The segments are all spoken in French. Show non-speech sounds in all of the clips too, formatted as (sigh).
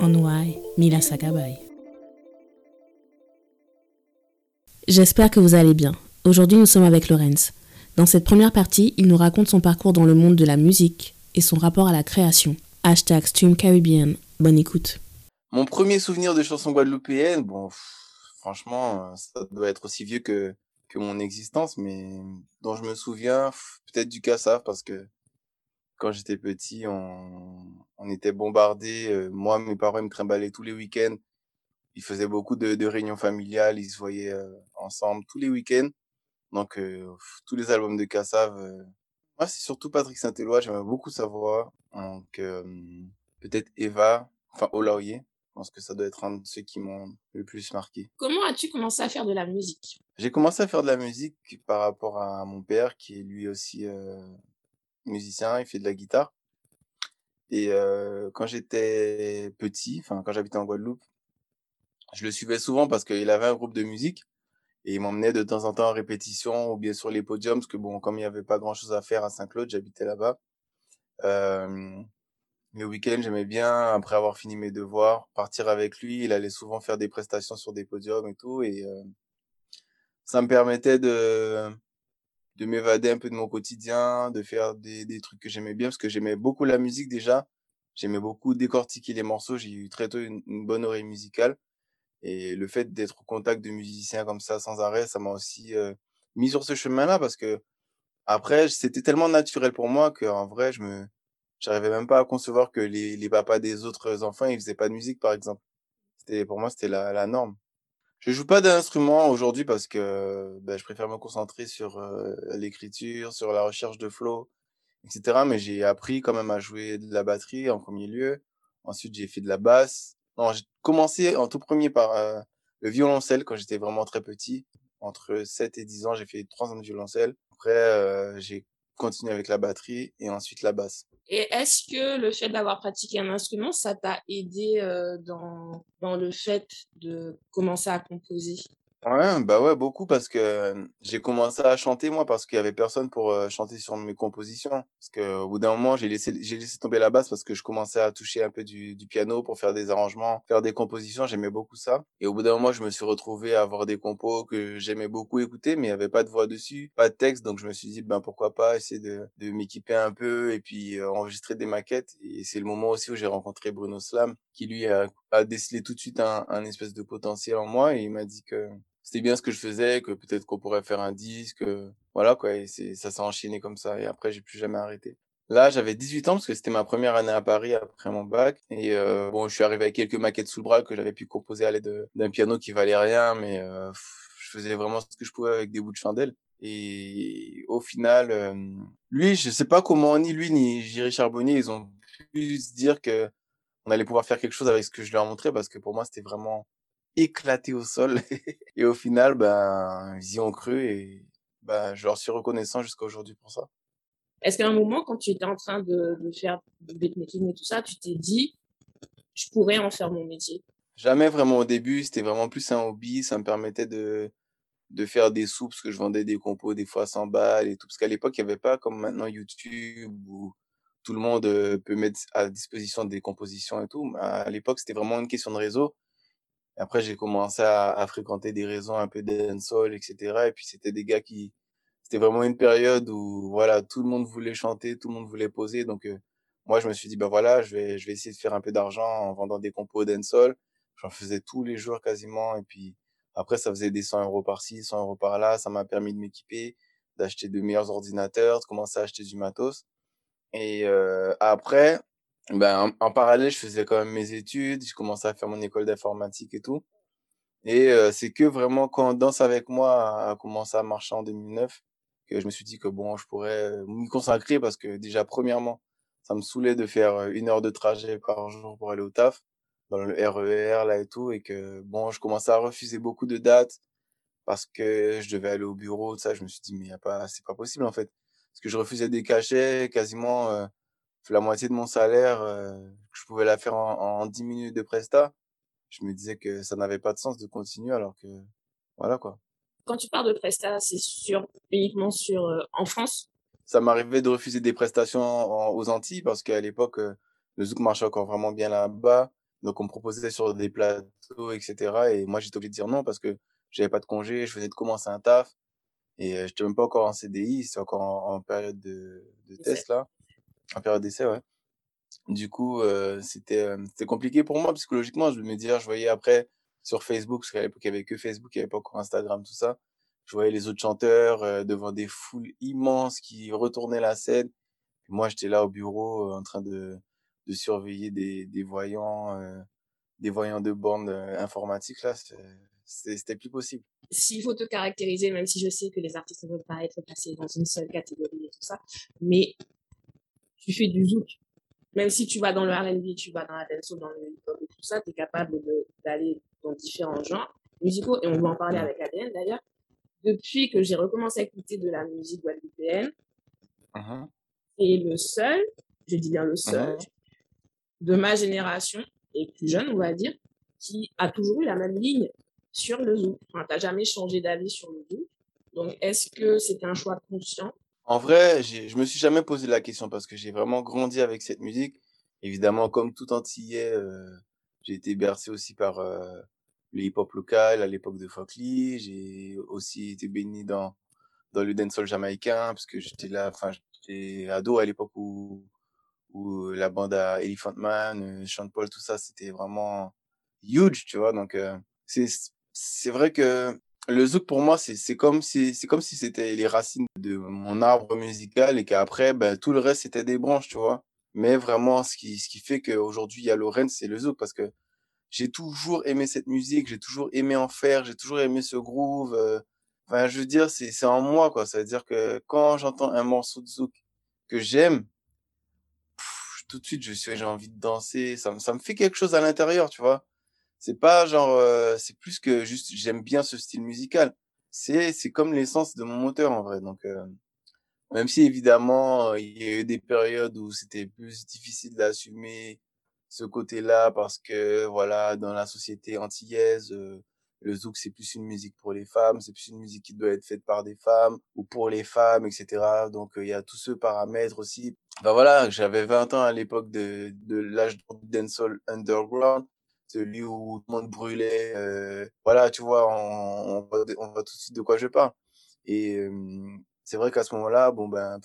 Mila J'espère que vous allez bien. Aujourd'hui, nous sommes avec Lorenz. Dans cette première partie, il nous raconte son parcours dans le monde de la musique et son rapport à la création. Hashtag Stream Caribbean. Bonne écoute. Mon premier souvenir de chanson guadeloupéenne, bon, franchement, ça doit être aussi vieux que, que mon existence, mais dont je me souviens, peut-être du Kassav, parce que quand j'étais petit, on, on était bombardés. Euh, moi, mes parents ils me trimballaient tous les week-ends. Ils faisaient beaucoup de, de réunions familiales. Ils se voyaient euh, ensemble tous les week-ends. Donc, euh, tous les albums de Kassav. Moi, c'est surtout Patrick Saint-Éloi. J'aimais beaucoup sa voix. Donc, peut-être Eva, enfin Olaoye. Je pense que ça doit être un de ceux qui m'ont le plus marqué. Comment as-tu commencé à faire de la musique? J'ai commencé à faire de la musique par rapport à mon père, qui est lui aussi musicien, il fait de la guitare. Et euh, quand j'étais petit, enfin quand j'habitais en Guadeloupe, je le suivais souvent parce qu'il avait un groupe de musique et il m'emmenait de temps en temps en répétition ou bien sur les podiums parce que bon, comme il n'y avait pas grand chose à faire à Saint-Claude, j'habitais là-bas. Euh, le week-end, j'aimais bien, après avoir fini mes devoirs, partir avec lui. Il allait souvent faire des prestations sur des podiums et tout. Et euh, ça me permettait de, de m'évader un peu de mon quotidien, de faire des, des trucs que j'aimais bien, parce que j'aimais beaucoup la musique déjà. J'aimais beaucoup décortiquer les morceaux. J'ai eu très tôt une, bonne oreille musicale. Et le fait d'être au contact de musiciens comme ça sans arrêt, ça m'a aussi euh, mis sur ce chemin-là parce que après, c'était tellement naturel pour moi qu'en vrai, je me, j'arrivais même pas à concevoir que les, les papas des autres enfants, ils faisaient pas de musique, par exemple. C'était, pour moi, c'était la, la norme. Je joue pas d'instrument aujourd'hui parce que ben, je préfère me concentrer sur euh, l'écriture, sur la recherche de flow, etc. Mais j'ai appris quand même à jouer de la batterie en premier lieu. Ensuite, j'ai fait de la basse. Non, j'ai commencé en tout premier par euh, le violoncelle quand j'étais vraiment très petit. Entre 7 et 10 ans, j'ai fait 3 ans de violoncelle. Après, euh, j'ai continué avec la batterie et ensuite la basse. Et est-ce que le fait d'avoir pratiqué un instrument, ça t'a aidé euh, dans, dans le fait de commencer à composer? Ouais, bah ouais, beaucoup parce que j'ai commencé à chanter moi parce qu'il y avait personne pour chanter sur mes compositions. Parce que au bout d'un moment, j'ai laissé j'ai laissé tomber la basse parce que je commençais à toucher un peu du, du piano pour faire des arrangements, faire des compositions, j'aimais beaucoup ça. Et au bout d'un moment, je me suis retrouvé à avoir des compos que j'aimais beaucoup écouter, mais il y avait pas de voix dessus, pas de texte, donc je me suis dit ben pourquoi pas essayer de, de m'équiper un peu et puis enregistrer des maquettes. Et c'est le moment aussi où j'ai rencontré Bruno Slam, qui lui a, a décelé tout de suite un, un espèce de potentiel en moi et il m'a dit que c'était bien ce que je faisais, que peut-être qu'on pourrait faire un disque, voilà quoi. Et c'est, ça s'est enchaîné comme ça. Et après, j'ai plus jamais arrêté. Là, j'avais 18 ans parce que c'était ma première année à Paris après mon bac. Et euh, bon, je suis arrivé avec quelques maquettes sous le bras que j'avais pu composer à l'aide d'un piano qui valait rien, mais euh, je faisais vraiment ce que je pouvais avec des bouts de chandelle. Et au final, euh, lui, je sais pas comment ni lui ni Jiry Charbonnier, ils ont pu se dire que on allait pouvoir faire quelque chose avec ce que je leur montrais parce que pour moi, c'était vraiment éclaté au sol. (laughs) et au final, ben, ils y ont cru et ben, je leur suis reconnaissant jusqu'à aujourd'hui pour ça. Est-ce qu'à un moment, quand tu étais en train de, de faire du beatmaking et tout ça, tu t'es dit, je pourrais en faire mon métier? Jamais vraiment au début, c'était vraiment plus un hobby, ça me permettait de, de faire des sous parce que je vendais des compos des fois à 100 balles et tout. Parce qu'à l'époque, il n'y avait pas comme maintenant YouTube où tout le monde euh, peut mettre à disposition des compositions et tout. À l'époque, c'était vraiment une question de réseau. Après, j'ai commencé à, à, fréquenter des réseaux un peu dancehall, etc. Et puis, c'était des gars qui... C'était vraiment une période où, voilà, tout le monde voulait chanter, tout le monde voulait poser. Donc, euh, moi, je me suis dit, bah voilà, je vais, je vais essayer de faire un peu d'argent en vendant des compos dancehall. J'en faisais tous les jours quasiment. Et puis, après, ça faisait des 100 euros par-ci, 100 euros par-là. Ça m'a permis de m'équiper, d'acheter de meilleurs ordinateurs, de commencer à acheter du matos. Et euh, après, ben, en, parallèle, je faisais quand même mes études, je commençais à faire mon école d'informatique et tout. Et euh, c'est que vraiment quand Danse avec moi a commencé à marcher en 2009 que je me suis dit que bon, je pourrais euh, m'y consacrer parce que déjà, premièrement, ça me saoulait de faire euh, une heure de trajet par jour pour aller au taf. dans le RER là et tout et que bon, je commençais à refuser beaucoup de dates parce que je devais aller au bureau, tout ça. Je me suis dit: «Mais y a pas c'est pas possible, en fait». Parce que je refusais des cachets quasiment, heu, la moitié de mon salaire, heu, je pouvais la faire en en 10 minutes de prestat. Je me disais que ça n'avait pas de sens de continuer alors que voilà, quoi. Quand tu parles de prestat, c'est sur uniquement sur, heu, en France? Ça m'arrivait de refuser des prestations en aux Antilles parce qu'à l'époque, heu, le zouk marchait encore vraiment bien là-bas. Donc on me proposait sur des plateaux et cetera et moi j'étais obligé de dire non parce que j'avais pas de congé, je venais de commencer un taf et heu, j'étais même pas encore en CDI, c'était encore en en période de de test là, en période d'essai, ouais. Du coup, heu, c'était, hem, c'était compliqué pour moi psychologiquement. Je me dire je voyais après sur Facebook, parce qu'à l'époque il y avait que Facebook, il y avait pas encore Instagram, tout ça. Je voyais les autres chanteurs, heu, devant des foules immenses qui retournaient la scène. Moi, j'étais là au bureau, en train de de surveiller des des voyants, heu, des voyants de bornes, heu, informatiques là, c'était plus possible. S'il faut te caractériser, même si je sais que les artistes ne veulent pas être placés dans une seule catégorie et tout ça, mais tu fais du zouk. Même si tu vas dans le R&B, tu vas dans la dancehall, dans le hip-hop et tout ça, tu es capable d'aller dans différents genres musicaux et on va en parler avec Adrien d'ailleurs. Depuis que j'ai recommencé à écouter de la musique guadeloupéenne, Mmh et le seul, je dis bien le seul, Mmh de ma génération et plus jeune, on va dire, qui a toujours eu la même ligne sur le zouk. Enfin, t'as jamais changé d'avis sur le zouk. Donc, est-ce que c'était un choix conscient En vrai, je me suis jamais posé la question parce que j'ai vraiment grandi avec cette musique. Évidemment, comme tout antillais, heu, j'ai été bercé aussi par, heu, le hip-hop local à l'époque de Fock Lee. J'ai aussi été baigné dans dans le dancehall jamaïcain parce que j'étais là enfin, j'étais ado à l'époque où où la bande à Elephant Man, heu, Sean Paul, tout ça, c'était vraiment huge, tu vois? Donc, heu, c'est c'est vrai que le zouk pour moi, c'est comme si c'est comme si c'était les racines de mon arbre musical et qu'après, bah, tout le reste, c'était des branches, tu vois? Mais vraiment, ce qui ce qui fait qu'aujourd'hui, il y a Lorraine, c'est le zouk parce que j'ai toujours aimé cette musique, j'ai toujours aimé en faire, j'ai toujours aimé ce groove, heu, enfin, je veux dire, c'est c'est en moi, quoi. Ça veut dire que quand j'entends un morceau de zouk que j'aime, tout de suite, je suis j'ai envie de danser, ça me ça me fait quelque chose à l'intérieur, tu vois? C'est pas genre, heu, c'est plus que juste j'aime bien ce style musical. C'est c'est comme l'essence de mon moteur en vrai, donc heu, même si évidemment, heu, il y a eu des périodes où c'était plus difficile d'assumer ce côté-là parce que voilà, dans la société antillaise, heu, le zouk, c'est plus une musique pour les femmes, c'est plus une musique qui doit être faite par des femmes ou pour les femmes et cetera, donc heu, il y a tout ce paramètre aussi. Bah, voilà, j'avais 20 ans à l'époque de de l'âge dancehall underground, celui où tout le monde brûlait, heu, voilà, tu vois? On on voit on voit tout de suite de quoi je parle et hem, c'est vrai qu'à ce moment-là, bon, ben,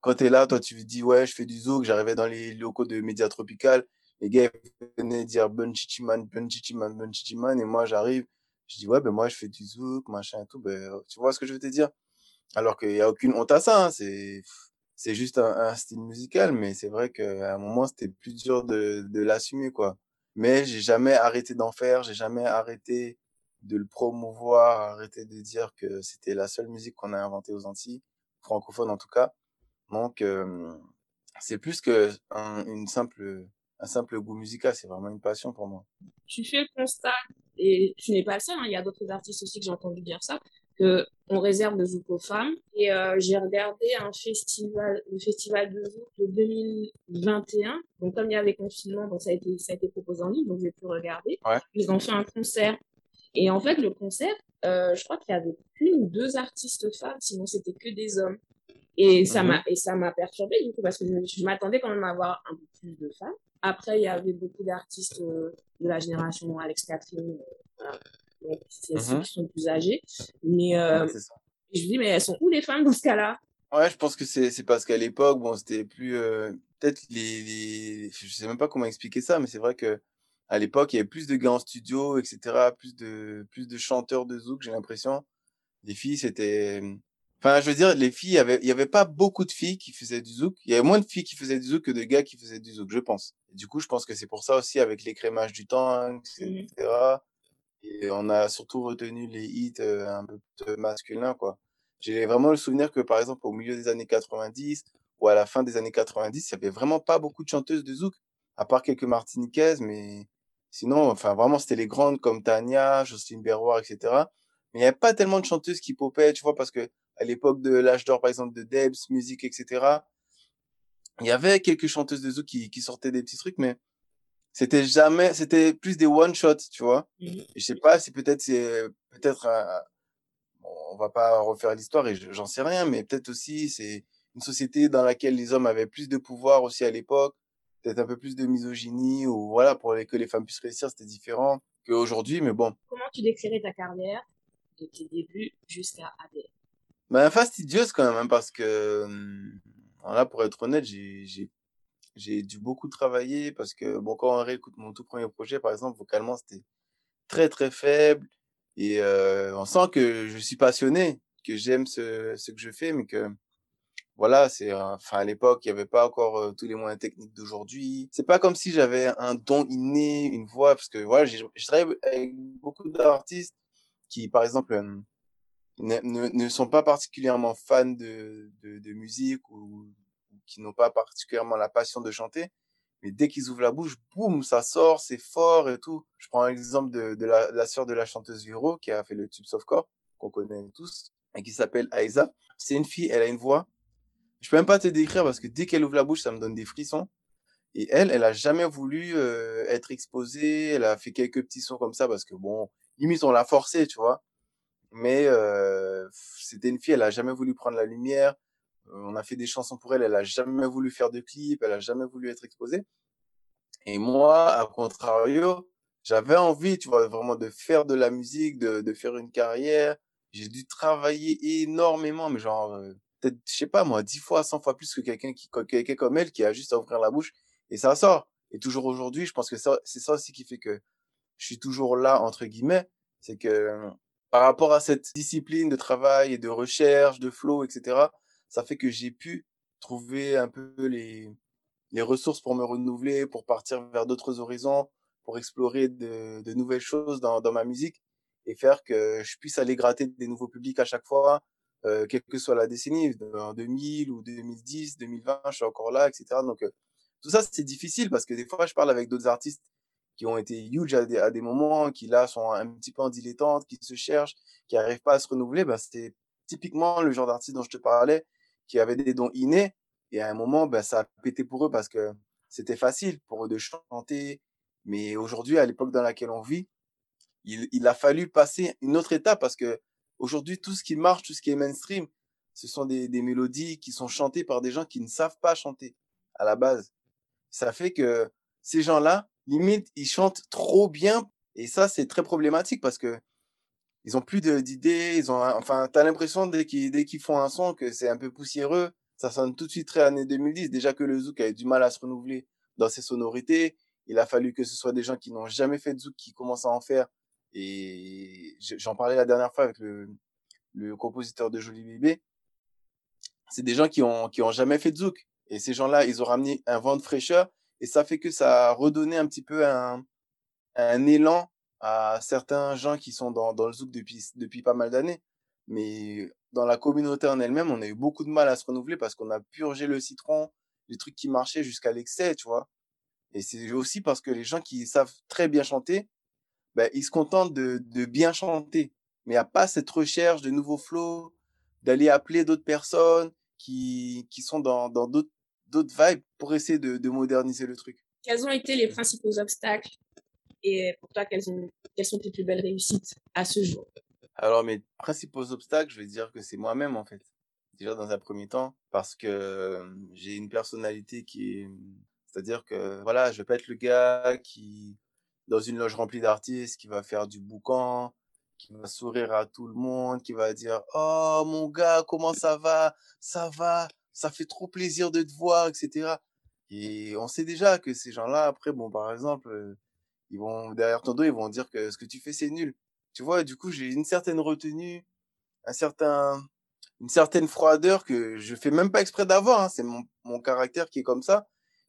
quand tu es là, toi, tu dis: «Ouais, je fais du zouk». J'arrivais dans les locaux de Média Tropical, les gars venaient dire: «Bun Chichi Man, Bun Chichi Man, Bun Chichi Man» et moi j'arrive, je dis: «Ouais, ben, moi je fais du zouk, machin et tout», ben, tu vois ce que je veux te dire? Alors qu'il y a aucune honte à ça, hein, c'est c'est juste un un style musical, mais c'est vrai qu'à un moment, c'était plus dur de de l'assumer, quoi. Mais j'ai jamais arrêté d'en faire, j'ai jamais arrêté de le promouvoir, arrêté de dire que c'était la seule musique qu'on a inventée aux Antilles, francophones en tout cas. Donc hem, c'est plus qu'un une simple, un simple goût musical, c'est vraiment une passion pour moi. Tu fais le constat, et tu n'es pas le seul, hein, il y a d'autres artistes aussi que j'ai entendu dire ça, que on réserve le zouk aux femmes. Et euh, j'ai regardé un festival, le festival de zouk de 2021. Donc comme il y avait confinement, donc ça a été ça a été proposé en ligne, donc j'ai pu regarder. Ouais. Ils ont fait un concert. Et en fait, le concert, euh, je crois qu'il y avait une ou deux artistes femmes, sinon c'était que des hommes. Et ça Mhm. m'a et ça m'a perturbée du coup parce que je, je m'attendais quand même à avoir un peu plus de femmes. Après, il y avait beaucoup d'artistes euh, de la génération Alex Catherine, euh, voilà. Donc c'est ceux Mhm. qui sont plus âgés. Mais euh, Ouais, c'est ça. je me dis, mais elles sont où les femmes dans ce cas-là? Ouais, je pense que c'est parce qu'à l'époque, bon, c'était plus, heu, peut-être les les je sais même pas comment expliquer ça, mais c'est vrai que à l'époque, il y avait plus de gars en studio et cetera, plus de plus de chanteurs de zouk, j'ai l'impression. Les filles, c'était, enfin, je veux dire, les filles, il y avait il y avait pas beaucoup de filles qui faisaient du zouk. Il y avait moins de filles qui faisaient du zouk que de gars qui faisaient du zouk, je pense. Et du coup, je pense que c'est pour ça aussi avec l'écrémage du temps, et cetera et on a surtout retenu les hits, un peu masculins, quoi. J'ai vraiment le souvenir que, par exemple, au milieu des années 90 ou à la fin des années 90, il y avait vraiment pas beaucoup de chanteuses de zouk, à part quelques martiniquaises, mais Sinon, enfin, vraiment, c'était les grandes comme Tania, Jocelyne Berroir, etc. Mais il n'y avait pas tellement de chanteuses qui popaient, tu vois, parce que à l'époque de l'âge d'or, par exemple, de Debs, musique, etc., il y avait quelques chanteuses de zouk qui, qui sortaient des petits trucs, mais c'était jamais, c'était plus des one shot, tu vois. Mmh et je sais pas, c'est peut-être, c'est peut-être, bon, on va pas refaire l'histoire et j'en sais rien, mais peut-être aussi c'est une société dans laquelle les hommes avaient plus de pouvoir aussi à l'époque, peut-être un peu plus de misogynie ou voilà pour que les femmes puissent réussir, c'était différent qu'aujourd'hui, mais bon. Comment tu décrirais ta carrière de tes débuts jusqu'à ADN? Ben fastidieuse quand même, hein, parce que hum, là pour être honnête, j'ai j'ai dû beaucoup travailler parce que bon quand on réécoute mon tout premier projet par exemple vocalement c'était très très faible et euh, on sent que je suis passionné, que j'aime ce, ce que je fais, mais que voilà, c'est enfin à l'époque il y avait pas encore euh, tous les moyens techniques d'aujourd'hui. C'est pas comme si j'avais un don inné, une voix, parce que voilà, je travaille avec beaucoup d'artistes qui, par exemple, euh, ne, ne, sont pas particulièrement fans de, de, de musique ou, qui n'ont pas particulièrement la passion de chanter. Mais dès qu'ils ouvrent la bouche, boum, ça sort, c'est fort et tout. Je prends l'exemple de, de la, sœur de la chanteuse Viro qui a fait le tube Softcore, qu'on connaît tous, et qui s'appelle Aiza. C'est une fille, elle a une voix. Je peux même pas te décrire parce que dès qu'elle ouvre la bouche, ça me donne des frissons. Et elle, elle a jamais voulu euh, être exposée. Elle a fait quelques petits sons comme ça parce que bon, limite on l'a forcée, tu vois. Mais euh, c'était une fille, elle a jamais voulu prendre la lumière. Euh, on a fait des chansons pour elle, elle a jamais voulu faire de clips, elle a jamais voulu être exposée. Et moi, à contrario, j'avais envie, tu vois, vraiment de faire de la musique, de, de faire une carrière. J'ai dû travailler énormément, mais genre, euh, peut-être, je sais pas moi, dix fois, cent fois plus que quelqu'un qui, quelqu'un comme elle qui a juste à ouvrir la bouche et ça sort. Et toujours aujourd'hui, je pense que c'est ça aussi qui fait que je suis toujours là, entre guillemets. C'est que par rapport à cette discipline de travail et de recherche, de flow, etc., ça fait que j'ai pu trouver un peu les, les ressources pour me renouveler, pour partir vers d'autres horizons, pour explorer de, de nouvelles choses dans, dans ma musique et faire que je puisse aller gratter des nouveaux publics à chaque fois, euh, quelle que soit la décennie, en 2000 ou 2010, 2020, je suis encore là, etc. Donc, euh, tout ça, c'est difficile parce que des fois, je parle avec d'autres artistes qui ont été huge à des, à des moments, qui là sont un petit peu en dilettante, qui se cherchent, qui n'arrivent pas à se renouveler. Ben, c'était typiquement le genre d'artiste dont je te parlais, qui avait des dons innés. Et à un moment, ben, ça a pété pour eux parce que c'était facile pour eux de chanter. Mais aujourd'hui, à l'époque dans laquelle on vit, il, il a fallu passer une autre étape parce que aujourd'hui, tout ce qui marche, tout ce qui est mainstream, ce sont des, des mélodies qui sont chantées par des gens qui ne savent pas chanter à la base. Ça fait que ces gens-là, limite, ils chantent trop bien. Et ça, c'est très problématique parce que ils ont plus d'idées, ils ont, enfin, t'as l'impression dès qu'ils, dès qu'ils font un son que c'est un peu poussiéreux, ça sonne tout de suite très années 2010. Déjà que le zouk avait du mal à se renouveler dans ses sonorités. Il a fallu que ce soit des gens qui n'ont jamais fait de zouk qui commencent à en faire. Et j'en parlais la dernière fois avec le, le compositeur de Joli Bébé. C'est des gens qui ont, qui ont jamais fait de zouk. Et ces gens-là, ils ont ramené un vent de fraîcheur. Et ça fait que ça a redonné un petit peu un, un élan à certains gens qui sont dans, le zouk depuis, pas mal d'années. Mais dans la communauté en elle-même, on a eu beaucoup de mal à se renouveler parce qu'on a purgé le citron, les trucs qui marchaient jusqu'à l'excès, tu vois. Et c'est aussi parce que les gens qui savent très bien chanter, ben, ils se contentent de, bien chanter. Mais il n'y a pas cette recherche de nouveaux flows, d'aller appeler d'autres personnes qui, sont dans d'autres vibes pour essayer de moderniser le truc. Quels ont été les principaux obstacles? Et pour toi, quelles, ont, quelles sont tes plus belles réussites à ce jour? Alors, mes principaux obstacles, je vais dire que c'est moi-même, en fait. Déjà, dans un premier temps, parce que j'ai une personnalité qui est... C'est-à-dire que, voilà, je vais pas être le gars qui, dans une loge remplie d'artistes, qui va faire du boucan, qui va sourire à tout le monde, qui va dire « Oh, mon gars, comment ça va? Ça va? Ça fait trop plaisir de te voir, etc. » Et on sait déjà que ces gens-là, après, bon, par exemple, euh, ils vont derrière ton dos, ils vont dire que ce que tu fais c'est nul. Tu vois, du coup, j'ai une certaine retenue, un certain une certaine froideur que je fais même pas exprès d'avoir, hein. c'est mon, mon caractère qui est comme ça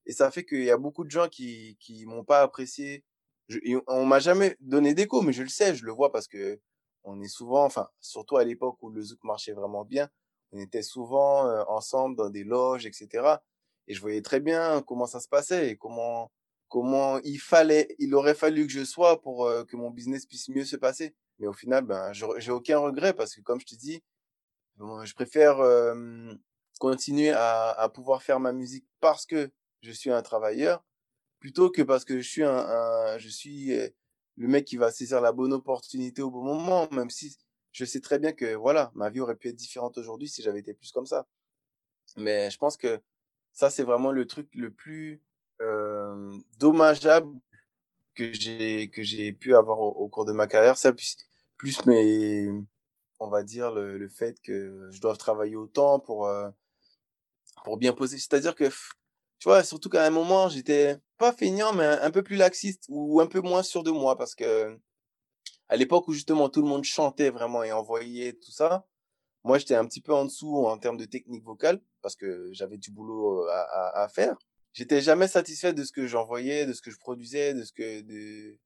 et ça fait qu'il y a beaucoup de gens qui qui m'ont pas apprécié. Je, on m'a jamais donné d'écho, mais je le sais, je le vois parce que on est souvent, enfin surtout à l'époque où le zouk marchait vraiment bien, on était souvent euh, ensemble dans des loges, etc. Et je voyais très bien comment ça se passait et comment comment il fallait, il aurait fallu que je sois pour euh, que mon business puisse mieux se passer. Mais au final, ben, j'ai aucun regret parce que comme je te dis, je préfère continuer à, pouvoir faire ma musique parce que je suis un travailleur plutôt que parce que je suis un, un je suis euh, le mec qui va saisir la bonne opportunité au bon moment, même si je sais très bien que voilà, ma vie aurait pu être différente aujourd'hui si j'avais été plus comme ça. Mais je pense que ça, c'est vraiment le truc le plus euh, dommageable que j'ai que j'ai pu avoir au, cours de ma carrière. Ça, plus, plus mais on va dire le, le fait que je dois travailler autant pour euh, pour bien poser. C'est-à-dire que tu vois, surtout qu'à un moment, j'étais pas feignant, mais un, peu plus laxiste ou un peu moins sûr de moi parce que à l'époque où justement tout le monde chantait vraiment et envoyait tout ça, moi j'étais un petit peu en dessous en termes de technique vocale parce que j'avais du boulot à, à, à faire. J'étais jamais satisfait de ce que j'envoyais, de ce que je produisais, de ce que de,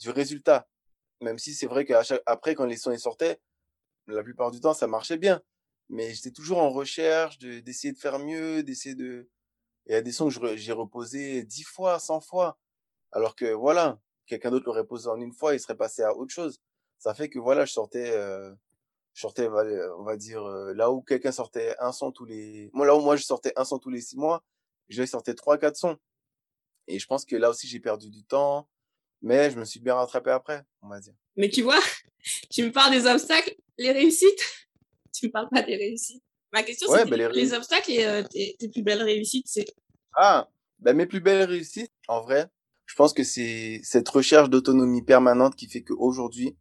du résultat. Même si c'est vrai qu'après quand les sons sortaient, la plupart du temps ça marchait bien, mais j'étais toujours en recherche de d'essayer de faire mieux, d'essayer de il y a des sons que j'ai reposé dix fois, cent fois. Alors que voilà, quelqu'un d'autre l'aurait posé en une fois, il serait passé à autre chose. Ça fait que voilà, je sortais, euh, je sortais, on va dire, euh, là où quelqu'un sortait un son tous les, moi là où moi je sortais un son tous les six mois, je sortais trois, quatre sons. Et je pense que là aussi j'ai perdu du temps, mais je me suis bien rattrapé après, on va dire. Mais tu vois, (laughs) tu me parles des obstacles, les réussites, (laughs) tu me parles pas des réussites. Ma question, c'est ben, les... obstacles et euh, tes, plus belles réussites, c'est... Ah, ben mes plus belles réussites, en vrai, je pense que c'est cette recherche d'autonomie permanente qui fait qu'aujourd'hui,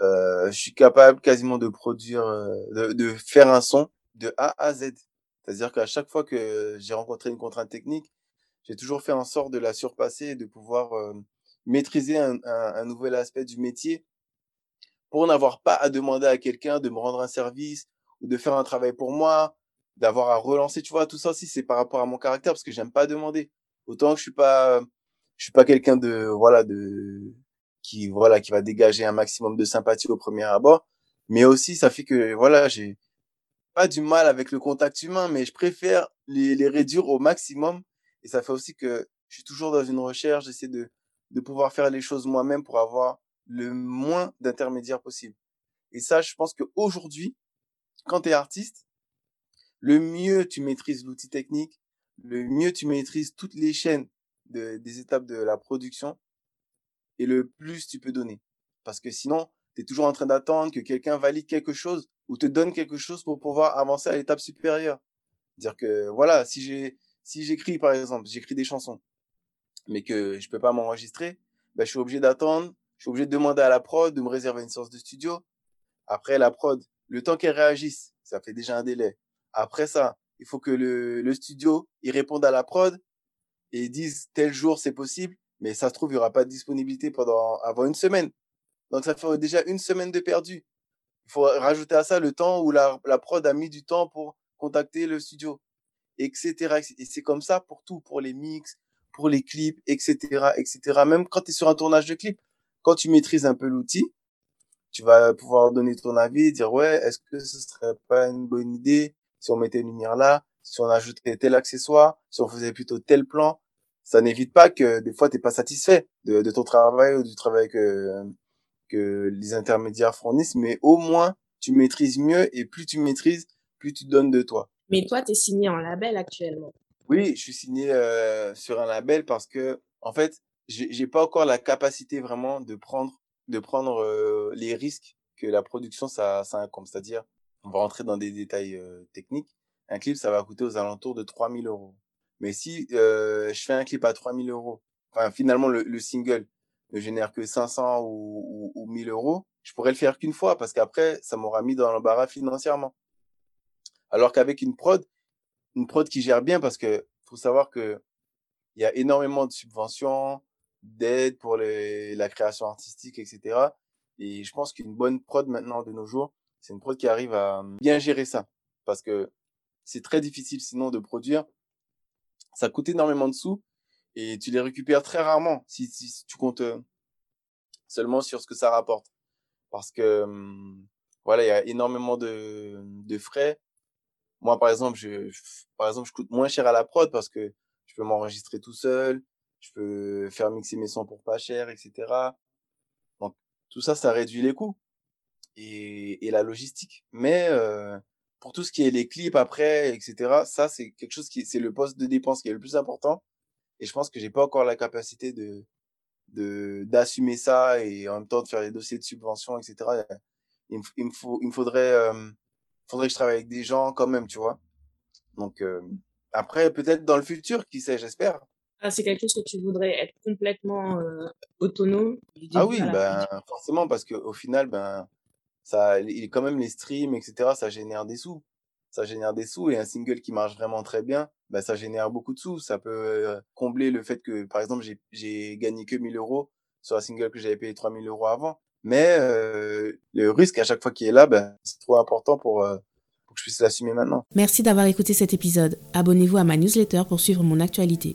euh, je suis capable quasiment de produire, euh, de, de faire un son de A à Z. C'est-à-dire qu'à chaque fois que j'ai rencontré une contrainte technique, j'ai toujours fait en sorte de la surpasser et de pouvoir euh, maîtriser un, un, un, nouvel aspect du métier pour n'avoir pas à demander à quelqu'un de me rendre un service de faire un travail pour moi, d'avoir à relancer, tu vois, tout ça aussi, c'est par rapport à mon caractère, parce que j'aime pas demander. Autant que je suis pas, je suis pas quelqu'un de, voilà, de, qui, voilà, qui va dégager un maximum de sympathie au premier abord, mais aussi, ça fait que, voilà, j'ai pas du mal avec le contact humain, mais je préfère les, les réduire au maximum, et ça fait aussi que je suis toujours dans une recherche, j'essaie de, de pouvoir faire les choses moi-même pour avoir le moins d'intermédiaires possible. Et ça, je pense qu'aujourd'hui, quand tu es artiste, le mieux tu maîtrises l'outil technique, le mieux tu maîtrises toutes les chaînes de, des étapes de la production et le plus tu peux donner. Parce que sinon, tu es toujours en train d'attendre que quelqu'un valide quelque chose ou te donne quelque chose pour pouvoir avancer à l'étape supérieure. Dire que voilà, si j'ai si j'écris par exemple, j'écris des chansons mais que je peux pas m'enregistrer, ben je suis obligé d'attendre, je suis obligé de demander à la prod de me réserver une source de studio. Après la prod, le temps qu'elle réagisse, ça fait déjà un délai. Après ça, il faut que le, le studio, il réponde à la prod et dise tel jour c'est possible, mais ça se trouve, il y aura pas de disponibilité pendant, avant une semaine. Donc ça fait déjà une semaine de perdu. Il faut rajouter à ça le temps où la, prod a mis du temps pour contacter le studio, etc. Et c'est comme ça pour tout, pour les mix, pour les clips, etc., etc. Même quand tu es sur un tournage de clip, quand tu maîtrises un peu l'outil, tu vas pouvoir donner ton avis, dire ouais, est-ce que ce serait pas une bonne idée si on mettait une lumière là, si on ajoutait tel accessoire, si on faisait plutôt tel plan? Ça n'évite pas que des fois t'es pas satisfait de, ton travail ou du travail que que les intermédiaires fournissent, mais au moins tu maîtrises mieux et plus tu maîtrises, plus tu donnes de toi. Mais toi, tu es signé en label actuellement. Oui, je suis signé euh, sur un label parce que en fait, j'ai pas encore la capacité vraiment de prendre de prendre euh, les risques que la production ça, ça incombe. C'est-à-dire, on va rentrer dans des détails euh, techniques. Un clip, ça va coûter aux alentours de 3000 euros. Mais si euh, je fais un clip à 3000 euros, enfin finalement le, le single ne génère que 500 ou, ou, ou 1000 euros, je pourrais le faire qu'une fois parce qu'après, ça m'aura mis dans l'embarras financièrement. Alors qu'avec une prod, une prod qui gère bien parce que faut savoir que il y a énormément de subventions, d'aide pour la création artistique, etc. Et je pense qu'une bonne prod maintenant de nos jours, c'est une prod qui arrive à bien gérer ça. Parce que c'est très difficile sinon de produire. Ça coûte énormément de sous et tu les récupères très rarement si, si, tu comptes euh, seulement sur ce que ça rapporte. Parce que hum, voilà, il y a énormément de, de frais. Moi, par exemple, je, par exemple, je coûte moins cher à la prod parce que je peux m'enregistrer tout seul, je peux faire mixer mes sons pour pas cher, etc. Donc, tout ça, ça réduit les coûts et, et la logistique. Mais euh, pour tout ce qui est les clips après, etc., ça, c'est quelque chose qui, c'est le poste de dépense qui est le plus important. Et je pense que j'ai pas encore la capacité de, de, d'assumer ça et en même temps de faire des dossiers de subvention, etc. Il me, il me faut, il me faudrait, euh, faudrait que je travaille avec des gens quand même, tu vois. Donc, euh, après, peut-être dans le futur, qui sait, j'espère. Ah, c'est quelque chose que tu voudrais être complètement euh, autonome. Ah oui, ben, forcément, parce qu'au final, ben, ça, quand même les streams, etc., ça génère des sous. Ça génère des sous et un single qui marche vraiment très bien, ben, ça génère beaucoup de sous. Ça peut euh, combler le fait que, par exemple, j'ai gagné que 1000 euros sur un single que j'avais payé 3000 euros avant. Mais euh, le risque à chaque fois qu'il est là, ben, c'est trop important pour, euh, pour que je puisse l'assumer maintenant. Merci d'avoir écouté cet épisode. Abonnez-vous à ma newsletter pour suivre mon actualité.